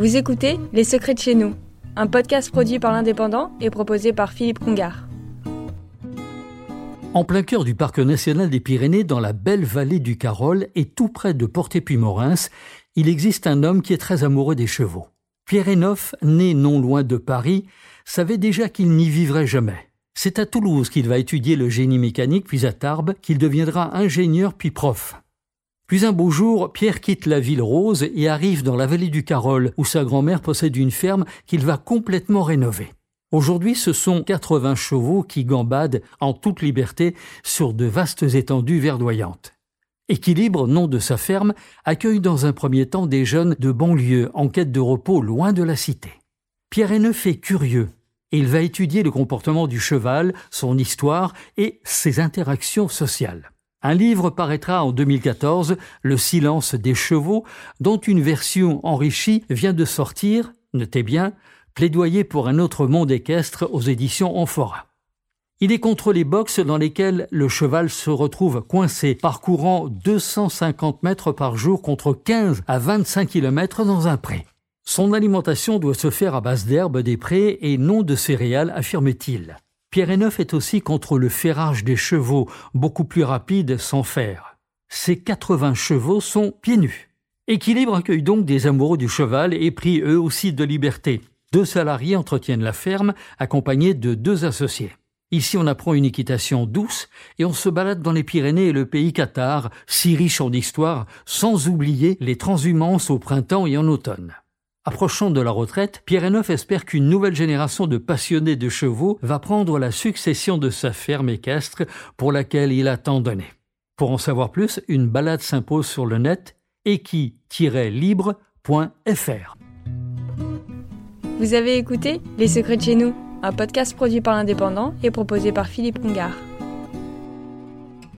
Vous écoutez Les Secrets de chez nous, un podcast produit par l'Indépendant et proposé par Philippe Congar. En plein cœur du parc national des Pyrénées, dans la belle vallée du Carol et tout près de Porté-Puy-Morins, il existe un homme qui est très amoureux des chevaux. Pierre Enoff, né non loin de Paris, savait déjà qu'il n'y vivrait jamais. C'est à Toulouse qu'il va étudier le génie mécanique, puis à Tarbes qu'il deviendra ingénieur puis prof. Puis un beau jour, Pierre quitte la ville rose et arrive dans la vallée du Carol, où sa grand-mère possède une ferme qu'il va complètement rénover. Aujourd'hui, ce sont 80 chevaux qui gambadent en toute liberté sur de vastes étendues verdoyantes. Équilibre, nom de sa ferme, accueille dans un premier temps des jeunes de banlieue en quête de repos loin de la cité. Pierre Henneuf est curieux et il va étudier le comportement du cheval, son histoire et ses interactions sociales. Un livre paraîtra en 2014, Le silence des chevaux, dont une version enrichie vient de sortir, notez bien, Plaidoyer pour un autre monde équestre aux éditions Amphora. Il est contre les boxes dans lesquelles le cheval se retrouve coincé, parcourant 250 mètres par jour contre 15 à 25 km dans un pré. Son alimentation doit se faire à base d'herbes des prés et non de céréales, affirme-t-il. Pierre Henneuf est aussi contre le ferrage des chevaux, beaucoup plus rapide sans fer. Ces 80 chevaux sont pieds nus. Équilibre accueille donc des amoureux du cheval et pris eux aussi de liberté. Deux salariés entretiennent la ferme, accompagnés de deux associés. Ici, on apprend une équitation douce et on se balade dans les Pyrénées et le pays Qatar, si riche en histoire, sans oublier les transhumances au printemps et en automne. Approchant de la retraite, Pierre Henneuf espère qu'une nouvelle génération de passionnés de chevaux va prendre la succession de sa ferme équestre pour laquelle il a tant donné. Pour en savoir plus, une balade s'impose sur le net equi-libre.fr. Vous avez écouté Les Secrets de chez nous, un podcast produit par l'Indépendant et proposé par Philippe Congar.